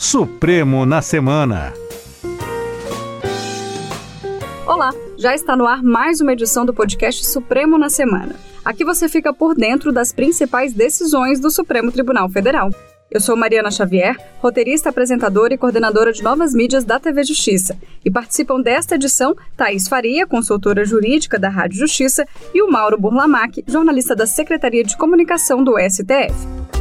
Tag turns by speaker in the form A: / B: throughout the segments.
A: Supremo na Semana.
B: Olá, já está no ar mais uma edição do podcast Supremo na Semana. Aqui você fica por dentro das principais decisões do Supremo Tribunal Federal. Eu sou Mariana Xavier, roteirista, apresentadora e coordenadora de novas mídias da TV Justiça. E participam desta edição Thaís Faria, consultora jurídica da Rádio Justiça, e o Mauro Burlamac, jornalista da Secretaria de Comunicação do STF.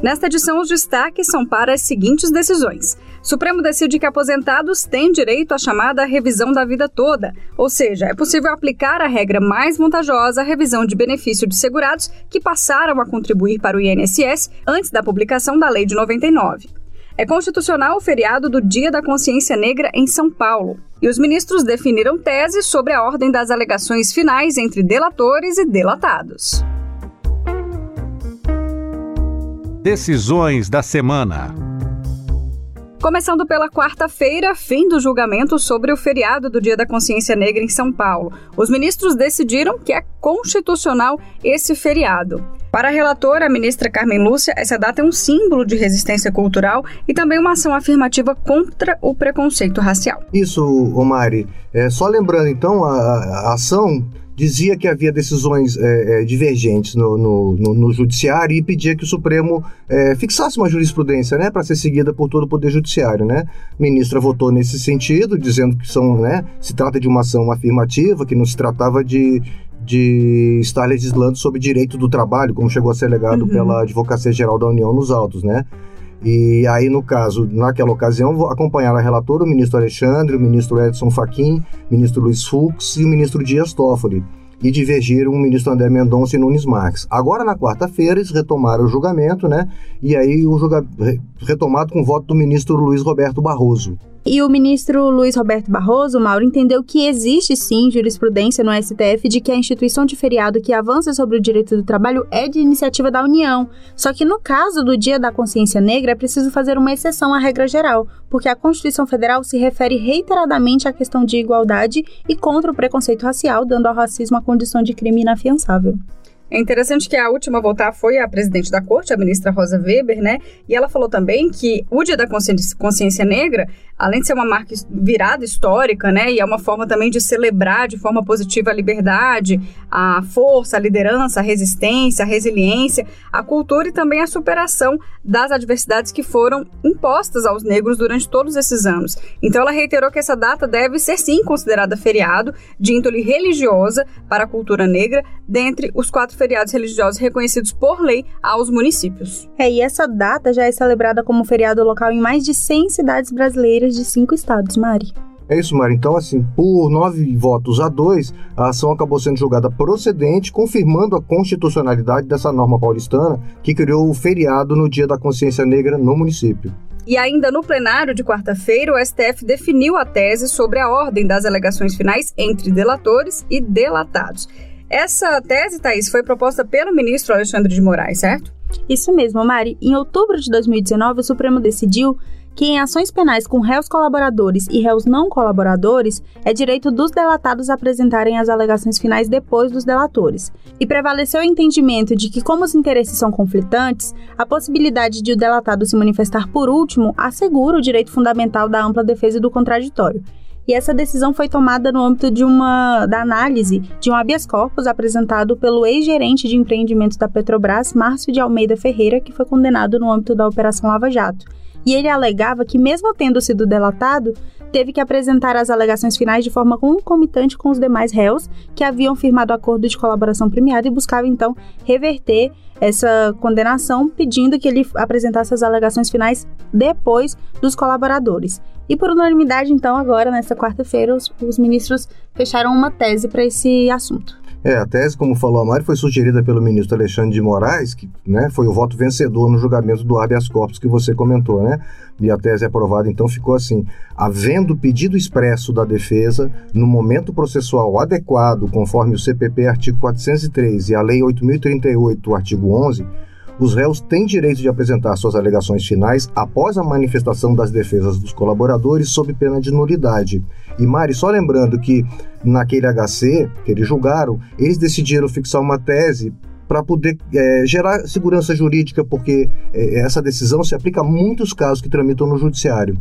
B: Nesta edição, os destaques são para as seguintes decisões. Supremo decide que aposentados têm direito à chamada revisão da vida toda, ou seja, é possível aplicar a regra mais vantajosa à revisão de benefício de segurados que passaram a contribuir para o INSS antes da publicação da Lei de 99. É constitucional o feriado do Dia da Consciência Negra em São Paulo. E os ministros definiram teses sobre a ordem das alegações finais entre delatores e delatados.
A: Decisões da semana.
B: Começando pela quarta-feira, fim do julgamento sobre o feriado do Dia da Consciência Negra em São Paulo. Os ministros decidiram que é constitucional esse feriado. Para a relatora, a ministra Carmen Lúcia, essa data é um símbolo de resistência cultural e também uma ação afirmativa contra o preconceito racial.
C: Isso, Omari. É, só lembrando, então, a, a ação dizia que havia decisões é, é, divergentes no, no, no, no, judiciário e pedia que o Supremo é, fixasse uma jurisprudência, né, para ser seguida por todo o poder judiciário, né? A ministra votou nesse sentido, dizendo que são, né, se trata de uma ação afirmativa, que não se tratava de de estar legislando sobre direito do trabalho, como chegou a ser legado uhum. pela Advocacia Geral da União nos autos, né? E aí, no caso, naquela ocasião, acompanharam a relatora o ministro Alexandre, o ministro Edson Fachin, o ministro Luiz Fux e o ministro Dias Toffoli. E divergiram o ministro André Mendonça e Nunes Marques. Agora, na quarta-feira, eles retomaram o julgamento, né? E aí, o julgamento retomado com o voto do ministro Luiz Roberto Barroso.
D: E o ministro Luiz Roberto Barroso, Mauro, entendeu que existe sim jurisprudência no STF de que a instituição de feriado que avança sobre o direito do trabalho é de iniciativa da União. Só que no caso do Dia da Consciência Negra é preciso fazer uma exceção à regra geral, porque a Constituição Federal se refere reiteradamente à questão de igualdade e contra o preconceito racial, dando ao racismo a condição de crime inafiançável.
B: É interessante que a última a voltar foi a presidente da corte, a ministra Rosa Weber, né? E ela falou também que o Dia da Consciência Negra, além de ser uma marca virada histórica, né? E é uma forma também de celebrar de forma positiva a liberdade, a força, a liderança, a resistência, a resiliência, a cultura e também a superação das adversidades que foram impostas aos negros durante todos esses anos. Então ela reiterou que essa data deve ser sim considerada feriado de índole religiosa para a cultura negra, dentre os quatro feriados religiosos reconhecidos por lei aos municípios.
D: É, e essa data já é celebrada como feriado local em mais de 100 cidades brasileiras de cinco estados, Mari.
C: É isso, Mari. Então, assim, por nove votos a dois, a ação acabou sendo julgada procedente, confirmando a constitucionalidade dessa norma paulistana que criou o feriado no Dia da Consciência Negra no município.
B: E ainda no plenário de quarta-feira, o STF definiu a tese sobre a ordem das alegações finais entre delatores e delatados. Essa tese, Thaís, foi proposta pelo ministro Alexandre de Moraes, certo?
D: Isso mesmo, Mari. Em outubro de 2019, o Supremo decidiu que em ações penais com réus colaboradores e réus não colaboradores, é direito dos delatados apresentarem as alegações finais depois dos delatores. E prevaleceu o entendimento de que, como os interesses são conflitantes, a possibilidade de o delatado se manifestar por último assegura o direito fundamental da ampla defesa do contraditório. E essa decisão foi tomada no âmbito de uma da análise de um habeas corpus apresentado pelo ex-gerente de empreendimentos da Petrobras, Márcio de Almeida Ferreira, que foi condenado no âmbito da Operação Lava Jato. E ele alegava que, mesmo tendo sido delatado, teve que apresentar as alegações finais de forma concomitante com os demais réus que haviam firmado acordo de colaboração premiada e buscava então reverter essa condenação, pedindo que ele apresentasse as alegações finais depois dos colaboradores. E por unanimidade, então, agora, nesta quarta-feira, os, os ministros fecharam uma tese para esse assunto.
C: É, a tese, como falou a Mari, foi sugerida pelo ministro Alexandre de Moraes, que né, foi o voto vencedor no julgamento do habeas corpus que você comentou, né? E a tese aprovada, então, ficou assim: havendo pedido expresso da defesa, no momento processual adequado, conforme o CPP artigo 403 e a Lei 8038, artigo 11, os réus têm direito de apresentar suas alegações finais após a manifestação das defesas dos colaboradores sob pena de nulidade. E Mari, só lembrando que naquele HC que eles julgaram, eles decidiram fixar uma tese para poder é, gerar segurança jurídica, porque é, essa decisão se aplica a muitos casos que tramitam no judiciário.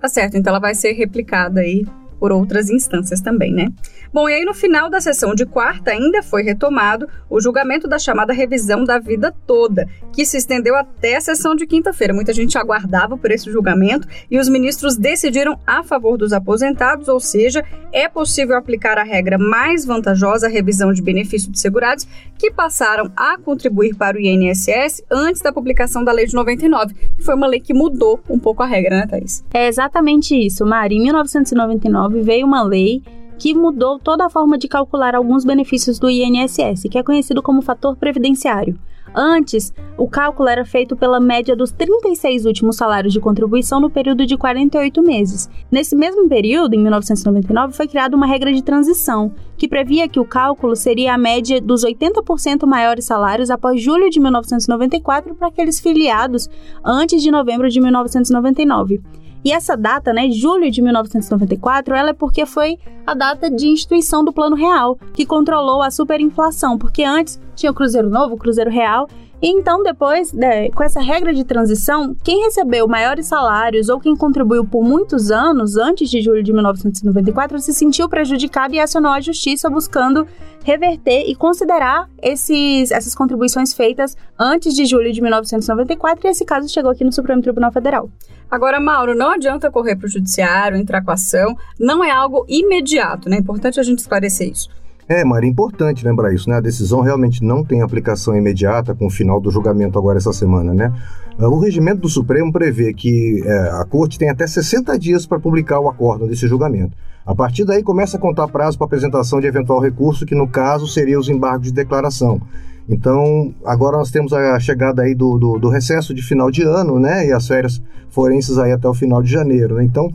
B: Tá certo, então ela vai ser replicada aí por outras instâncias também, né? Bom, e aí no final da sessão de quarta ainda foi retomado o julgamento da chamada revisão da vida toda, que se estendeu até a sessão de quinta-feira. Muita gente aguardava por esse julgamento e os ministros decidiram a favor dos aposentados, ou seja, é possível aplicar a regra mais vantajosa, a revisão de benefícios de segurados, que passaram a contribuir para o INSS antes da publicação da lei de 99, que foi uma lei que mudou um pouco a regra, né, Thaís?
D: É exatamente isso, Mari. Em 1999 veio uma lei que mudou toda a forma de calcular alguns benefícios do INSS, que é conhecido como fator previdenciário. Antes, o cálculo era feito pela média dos 36 últimos salários de contribuição no período de 48 meses. Nesse mesmo período, em 1999, foi criada uma regra de transição, que previa que o cálculo seria a média dos 80% maiores salários após julho de 1994 para aqueles filiados antes de novembro de 1999. E essa data, né, julho de 1994, ela é porque foi a data de instituição do Plano Real, que controlou a superinflação, porque antes tinha o Cruzeiro Novo, o Cruzeiro Real, e então, depois, né, com essa regra de transição, quem recebeu maiores salários ou quem contribuiu por muitos anos antes de julho de 1994 se sentiu prejudicado e acionou a justiça buscando reverter e considerar esses, essas contribuições feitas antes de julho de 1994 e esse caso chegou aqui no Supremo Tribunal Federal.
B: Agora, Mauro, não adianta correr para o judiciário, entrar com a ação, não é algo imediato, né? É importante a gente esclarecer isso.
C: É, Maria, é importante lembrar isso, né? A decisão realmente não tem aplicação imediata com o final do julgamento agora essa semana, né? Ah, o regimento do Supremo prevê que é, a Corte tem até 60 dias para publicar o acórdão desse julgamento. A partir daí começa a contar prazo para apresentação de eventual recurso, que no caso seria os embargos de declaração. Então, agora nós temos a chegada aí do, do, do, recesso de final de ano, né? E as férias forenses aí até o final de janeiro, né? Então,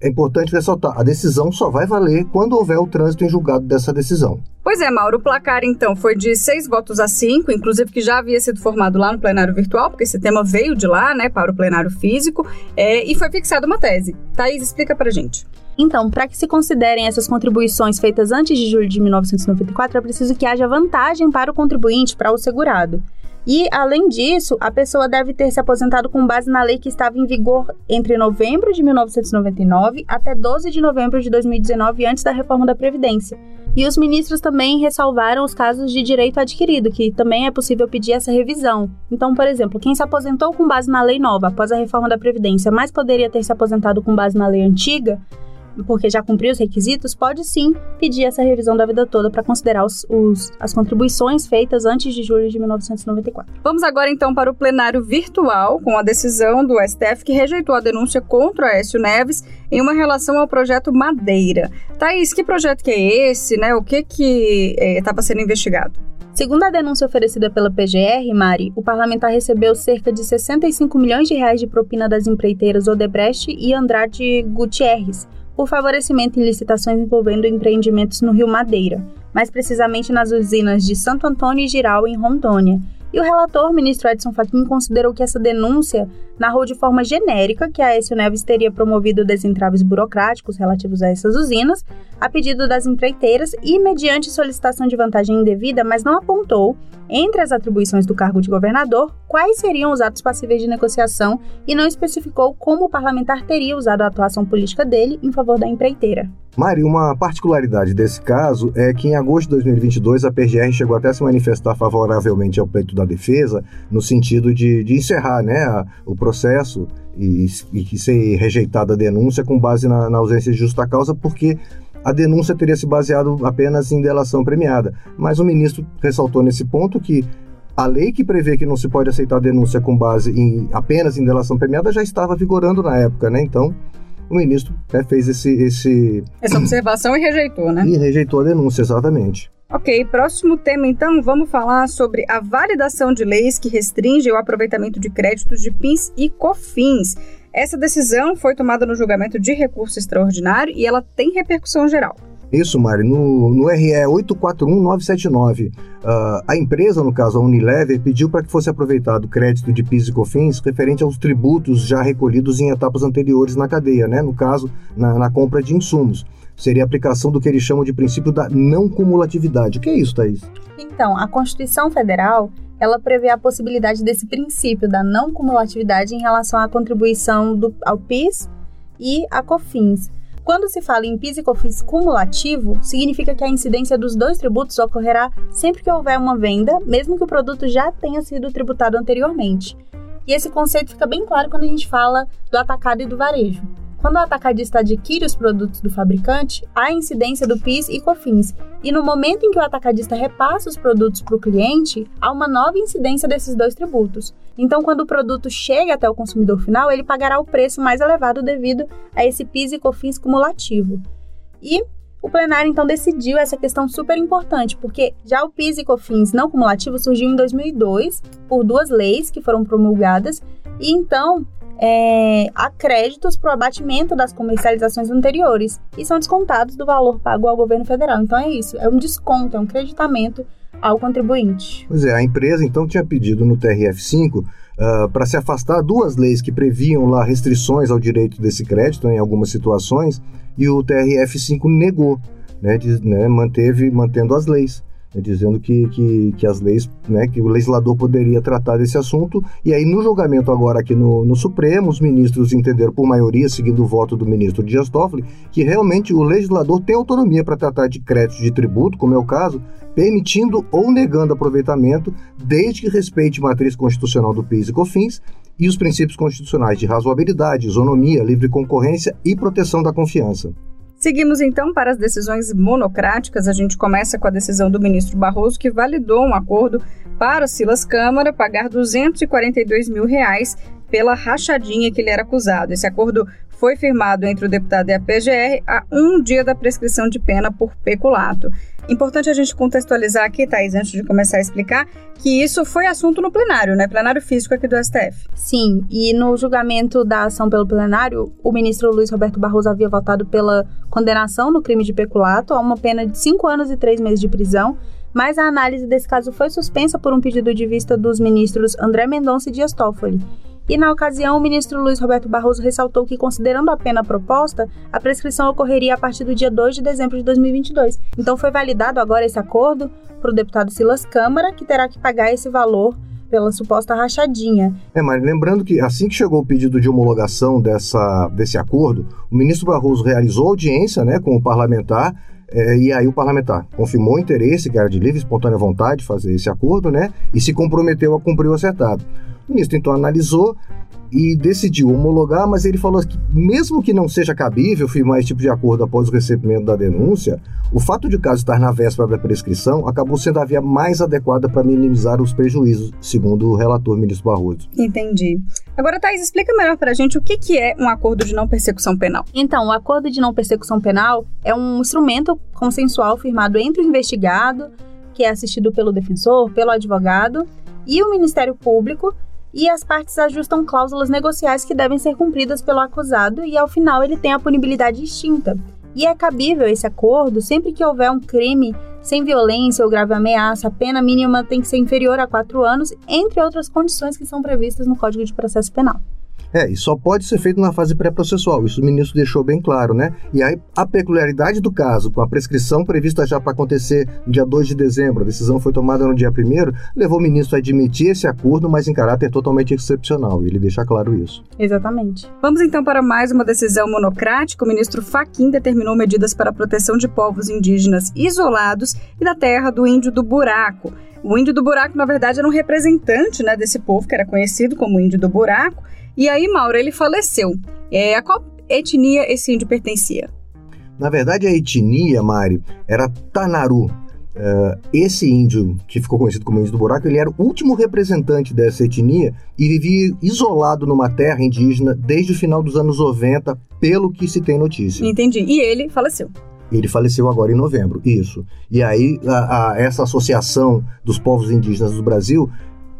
C: é importante ressaltar, a decisão só vai valer quando houver o trânsito em julgado dessa decisão.
B: Pois é, Mauro, o placar então foi de seis votos a cinco, inclusive que já havia sido formado lá no plenário virtual, porque esse tema veio de lá, né, para o plenário físico, é, e foi fixada uma tese. Thaís, explica pra gente.
D: Então, para que se considerem essas contribuições feitas antes de julho de 1994, é preciso que haja vantagem para o contribuinte, para o segurado. E, além disso, a pessoa deve ter se aposentado com base na lei que estava em vigor entre novembro de 1999 até 12 de novembro de 2019, antes da reforma da Previdência. E os ministros também ressalvaram os casos de direito adquirido, que também é possível pedir essa revisão. Então, por exemplo, quem se aposentou com base na lei nova após a reforma da Previdência, mas poderia ter se aposentado com base na lei antiga, porque já cumpriu os requisitos, pode sim pedir essa revisão da vida toda para considerar os, os, as contribuições feitas antes de julho de 1994.
B: Vamos agora então para o plenário virtual, com a decisão do STF que rejeitou a denúncia contra Aécio Neves em uma relação ao projeto Madeira. Thaís, que projeto que é esse, né? O que que estava eh, sendo investigado?
D: Segundo a denúncia oferecida pela PGR, Mari, o parlamentar recebeu cerca de 65 milhões de reais de propina das empreiteiras Odebrecht e Andrade Gutierrez, por favorecimento em licitações envolvendo empreendimentos no Rio Madeira, mais precisamente nas usinas de Santo Antônio e Giral, em Rondônia, e o relator, ministro Edson Fachin, considerou que essa denúncia narrou de forma genérica que a Aécio Neves teria promovido desentraves burocráticos relativos a essas usinas, a pedido das empreiteiras e mediante solicitação de vantagem indevida, mas não apontou, entre as atribuições do cargo de governador, quais seriam os atos passíveis de negociação e não especificou como o parlamentar teria usado a atuação política dele em favor da empreiteira.
C: Mari, uma particularidade desse caso é que em agosto de 2022 a PGR chegou até a se manifestar favoravelmente ao pleito da defesa, no sentido de, de encerrar né, a, o processo e, que ser rejeitada a denúncia com base na, na ausência de justa causa, porque a denúncia teria se baseado apenas em delação premiada. Mas o ministro ressaltou nesse ponto que a lei que prevê que não se pode aceitar denúncia com base em apenas em delação premiada já estava vigorando na época, né? Então, o ministro né, fez esse, esse...
B: Essa observação e rejeitou, né?
C: E rejeitou a denúncia, exatamente.
B: Ok, próximo tema então, vamos falar sobre a validação de leis que restringem o aproveitamento de créditos de PINs e COFINS. Essa decisão foi tomada no julgamento de recurso extraordinário e ela tem repercussão geral.
C: Isso, Mari. No, no RE 841979, uh, a empresa, no caso a Unilever, pediu para que fosse aproveitado crédito de PIS e COFINS referente aos tributos já recolhidos em etapas anteriores na cadeia, né? no caso, na, na compra de insumos. Seria a aplicação do que eles chamam de princípio da não cumulatividade. O que é isso, Thaís?
D: Então, a Constituição Federal ela prevê a possibilidade desse princípio da não cumulatividade em relação à contribuição do, ao PIS e a COFINS. Quando se fala em PIS e COFINS cumulativo, significa que a incidência dos dois tributos ocorrerá sempre que houver uma venda, mesmo que o produto já tenha sido tributado anteriormente. E esse conceito fica bem claro quando a gente fala do atacado e do varejo. Quando o atacadista adquire os produtos do fabricante, há incidência do PIS e COFINS. E no momento em que o atacadista repassa os produtos para o cliente, há uma nova incidência desses dois tributos. Então, quando o produto chega até o consumidor final, ele pagará o preço mais elevado devido a esse PIS e COFINS cumulativo. E o plenário então decidiu essa questão super importante, porque já o PIS e COFINS não cumulativo surgiu em 2002 por duas leis que foram promulgadas, e então é, créditos para o abatimento das comercializações anteriores e são descontados do valor pago ao governo federal. Então é isso, é um desconto, é um creditamento ao contribuinte.
C: Pois é, a empresa então tinha pedido no TRF5 uh, para se afastar duas leis que previam lá restrições ao direito desse crédito em algumas situações e o TRF5 negou, né, de, né, manteve mantendo as leis. Né, dizendo que, que, que, as leis, né, que o legislador poderia tratar desse assunto. E aí, no julgamento agora aqui no, no Supremo, os ministros entenderam por maioria, seguindo o voto do ministro Dias Toffoli, que realmente o legislador tem autonomia para tratar de créditos de tributo, como é o caso, permitindo ou negando aproveitamento, desde que respeite matriz constitucional do PIS e COFINS e os princípios constitucionais de razoabilidade, isonomia, livre concorrência e proteção da confiança.
B: Seguimos então para as decisões monocráticas. A gente começa com a decisão do ministro Barroso, que validou um acordo para o Silas Câmara pagar 242 mil reais pela rachadinha que ele era acusado. Esse acordo foi firmado entre o deputado e a PGR a um dia da prescrição de pena por peculato. Importante a gente contextualizar aqui, Thaís, antes de começar a explicar, que isso foi assunto no plenário, né? Plenário físico aqui do STF.
D: Sim, e no julgamento da ação pelo plenário, o ministro Luiz Roberto Barroso havia votado pela condenação no crime de peculato a uma pena de cinco anos e três meses de prisão, mas a análise desse caso foi suspensa por um pedido de vista dos ministros André Mendonça e Dias Toffoli. E na ocasião, o ministro Luiz Roberto Barroso ressaltou que, considerando a pena proposta, a prescrição ocorreria a partir do dia 2 de dezembro de 2022. Então foi validado agora esse acordo para o deputado Silas Câmara, que terá que pagar esse valor pela suposta rachadinha.
C: É, mas lembrando que assim que chegou o pedido de homologação dessa, desse acordo, o ministro Barroso realizou audiência né, com o parlamentar é, e aí o parlamentar confirmou o interesse, que era de livre e espontânea vontade de fazer esse acordo, né? E se comprometeu a cumprir o acertado. O ministro então analisou e decidiu homologar, mas ele falou que, mesmo que não seja cabível firmar esse tipo de acordo após o recebimento da denúncia, o fato de o caso estar na véspera da prescrição acabou sendo a via mais adequada para minimizar os prejuízos, segundo o relator ministro Barroso.
B: Entendi. Agora, Thais, explica melhor para a gente o que, que é um acordo de não persecução penal.
D: Então, o acordo de não persecução penal é um instrumento consensual firmado entre o investigado, que é assistido pelo defensor, pelo advogado, e o Ministério Público, e as partes ajustam cláusulas negociais que devem ser cumpridas pelo acusado e ao final ele tem a punibilidade extinta. E é cabível esse acordo sempre que houver um crime sem violência ou grave ameaça, a pena mínima tem que ser inferior a quatro anos, entre outras condições que são previstas no Código de Processo Penal.
C: É, e só pode ser feito na fase pré-processual, isso o ministro deixou bem claro, né? E aí, a peculiaridade do caso, com a prescrição prevista já para acontecer no dia 2 de dezembro, a decisão foi tomada no dia 1 levou o ministro a admitir esse acordo, mas em caráter totalmente excepcional, e ele deixa claro isso.
D: Exatamente.
B: Vamos então para mais uma decisão monocrática. O ministro Faquim determinou medidas para a proteção de povos indígenas isolados e da terra do índio do buraco. O índio do buraco, na verdade, era um representante né, desse povo, que era conhecido como índio do buraco, e aí, Mauro, ele faleceu. É, a qual etnia esse índio pertencia?
C: Na verdade, a etnia, Mari, era Tanaru. Uh, esse índio, que ficou conhecido como índio do buraco, ele era o último representante dessa etnia e vivia isolado numa terra indígena desde o final dos anos 90, pelo que se tem notícia.
B: Entendi. E ele faleceu.
C: Ele faleceu agora em novembro, isso. E aí, a, a, essa associação dos povos indígenas do Brasil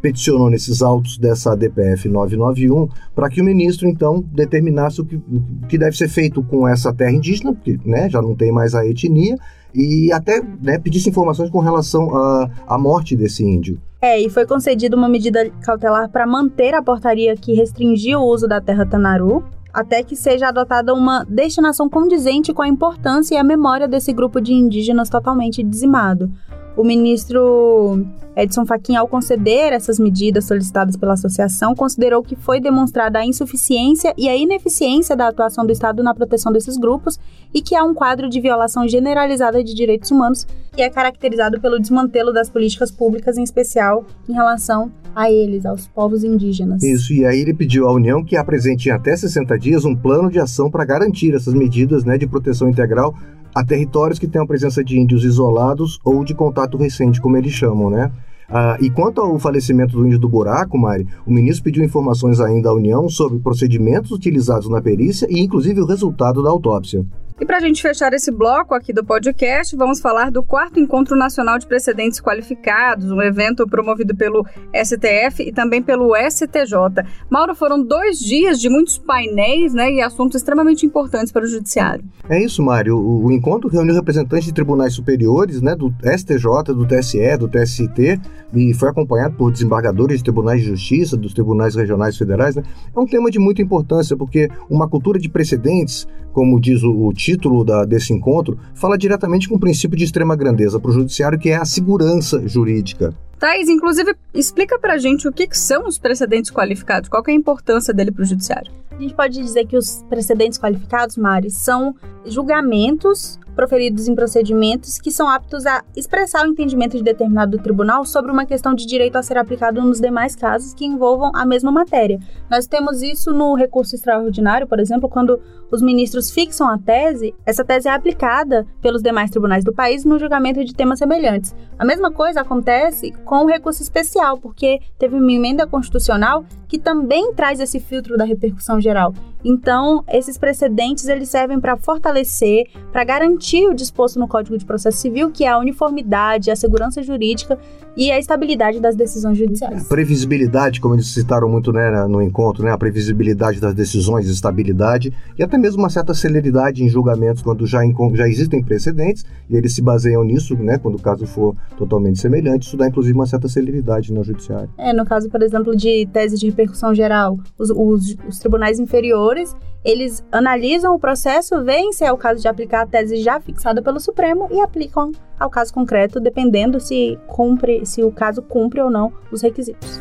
C: peticionou nesses autos dessa DPF 991 para que o ministro, então, determinasse o que, o que deve ser feito com essa terra indígena, porque né, já não tem mais a etnia, e até né, pedisse informações com relação à, morte desse índio.
D: É, e foi concedida uma medida cautelar para manter a portaria que restringia o uso da terra Tanaru, até que seja adotada uma destinação condizente com a importância e a memória desse grupo de indígenas totalmente dizimado. O ministro Edson Fachin, ao conceder essas medidas solicitadas pela associação, considerou que foi demonstrada a insuficiência e a ineficiência da atuação do Estado na proteção desses grupos e que há um quadro de violação generalizada de direitos humanos que é caracterizado pelo desmantelo das políticas públicas, em especial em relação a eles, aos povos indígenas.
C: Isso, e aí ele pediu à União que apresente em até 60 dias um plano de ação para garantir essas medidas né, de proteção integral a territórios que a presença de índios isolados ou de contato recente, como eles chamam, né? Ah, e quanto ao falecimento do índio do buraco, Mari, o ministro pediu informações ainda à União sobre procedimentos utilizados na perícia e, inclusive, o resultado da autópsia.
B: E para a gente fechar esse bloco aqui do podcast, vamos falar do quarto Encontro Nacional de Precedentes Qualificados, um evento promovido pelo STF e também pelo STJ. Mauro, foram dois dias de muitos painéis né, e assuntos extremamente importantes para o Judiciário.
C: É isso, Mário. O, o encontro reuniu representantes de tribunais superiores, né, do STJ, do TSE, do TST, e foi acompanhado por desembargadores de tribunais de justiça, dos tribunais regionais federais. Né? É um tema de muita importância, porque uma cultura de precedentes, como diz o, o título da, desse encontro, fala diretamente com o princípio de extrema grandeza para o judiciário, que é a segurança jurídica.
B: Thais, inclusive, explica pra gente o que, que são os precedentes qualificados, qual é a importância dele para o judiciário.
D: A gente pode dizer que os precedentes qualificados, Mari, são julgamentos proferidos em procedimentos que são aptos a expressar o entendimento de determinado tribunal sobre uma questão de direito a ser aplicado nos demais casos que envolvam a mesma matéria. Nós temos isso no recurso extraordinário, por exemplo, quando os ministros fixam a tese, essa tese é aplicada pelos demais tribunais do país no julgamento de temas semelhantes. A mesma coisa acontece com o recurso especial, porque teve uma emenda constitucional que também traz esse filtro da repercussão geral. Então, esses precedentes eles servem para fortalecer, para garantir o disposto no Código de Processo Civil, que é a uniformidade, a segurança jurídica e a estabilidade das decisões judiciais.
C: A previsibilidade, como eles citaram muito né, no encontro, né, a previsibilidade das decisões, estabilidade e até mesmo uma certa celeridade em julgamentos quando já, já existem precedentes e eles se baseiam nisso, né, quando o caso for totalmente semelhante, isso dá inclusive uma certa celeridade no judiciário.
D: É, no caso, por exemplo, de tese de repercussão geral, os, os, os tribunais inferiores eles analisam o processo, veem se é o caso de aplicar a tese já fixada pelo Supremo e aplicam ao caso concreto, dependendo se cumpre, se o caso cumpre ou não os requisitos.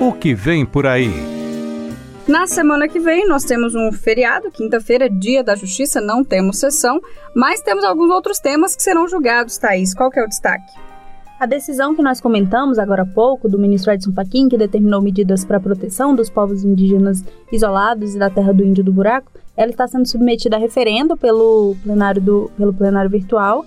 A: O que vem por aí?
B: Na semana que vem, nós temos um feriado, quinta-feira, dia da justiça, não temos sessão, mas temos alguns outros temas que serão julgados, Thaís. Qual que é o destaque?
D: A decisão que nós comentamos agora há pouco do ministro Edson Fachin, que determinou medidas para a proteção dos povos indígenas isolados e da terra do Índio do Buraco, ela está sendo submetida a referendo pelo plenário, do, pelo plenário virtual.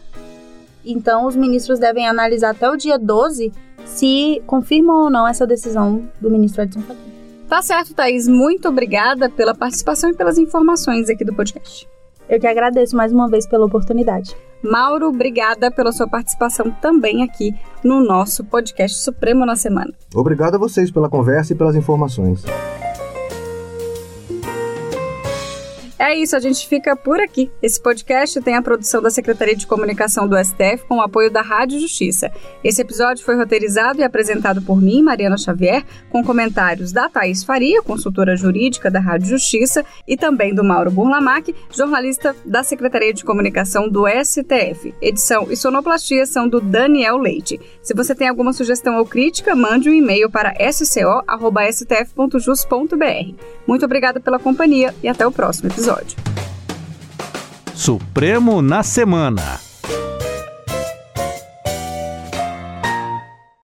D: Então, os ministros devem analisar até o dia 12 se confirmam ou não essa decisão do ministro Edson Fachin.
B: Tá certo, Thaís. Muito obrigada pela participação e pelas informações aqui do podcast.
D: Eu que agradeço mais uma vez pela oportunidade.
B: Mauro, obrigada pela sua participação também aqui no nosso podcast Supremo na Semana.
C: Obrigado a vocês pela conversa e pelas informações.
B: É isso, a gente fica por aqui. Esse podcast tem a produção da Secretaria de Comunicação do STF com o apoio da Rádio Justiça. Esse episódio foi roteirizado e apresentado por mim, Mariana Xavier, com comentários da Thaís Faria, consultora jurídica da Rádio Justiça, e também do Mauro Burlamac, jornalista da Secretaria de Comunicação do STF. Edição e sonoplastia são do Daniel Leite. Se você tem alguma sugestão ou crítica, mande um e-mail para sco.stf.jus.br. Muito obrigada pela companhia e até o próximo episódio episódio.
A: Supremo na Semana.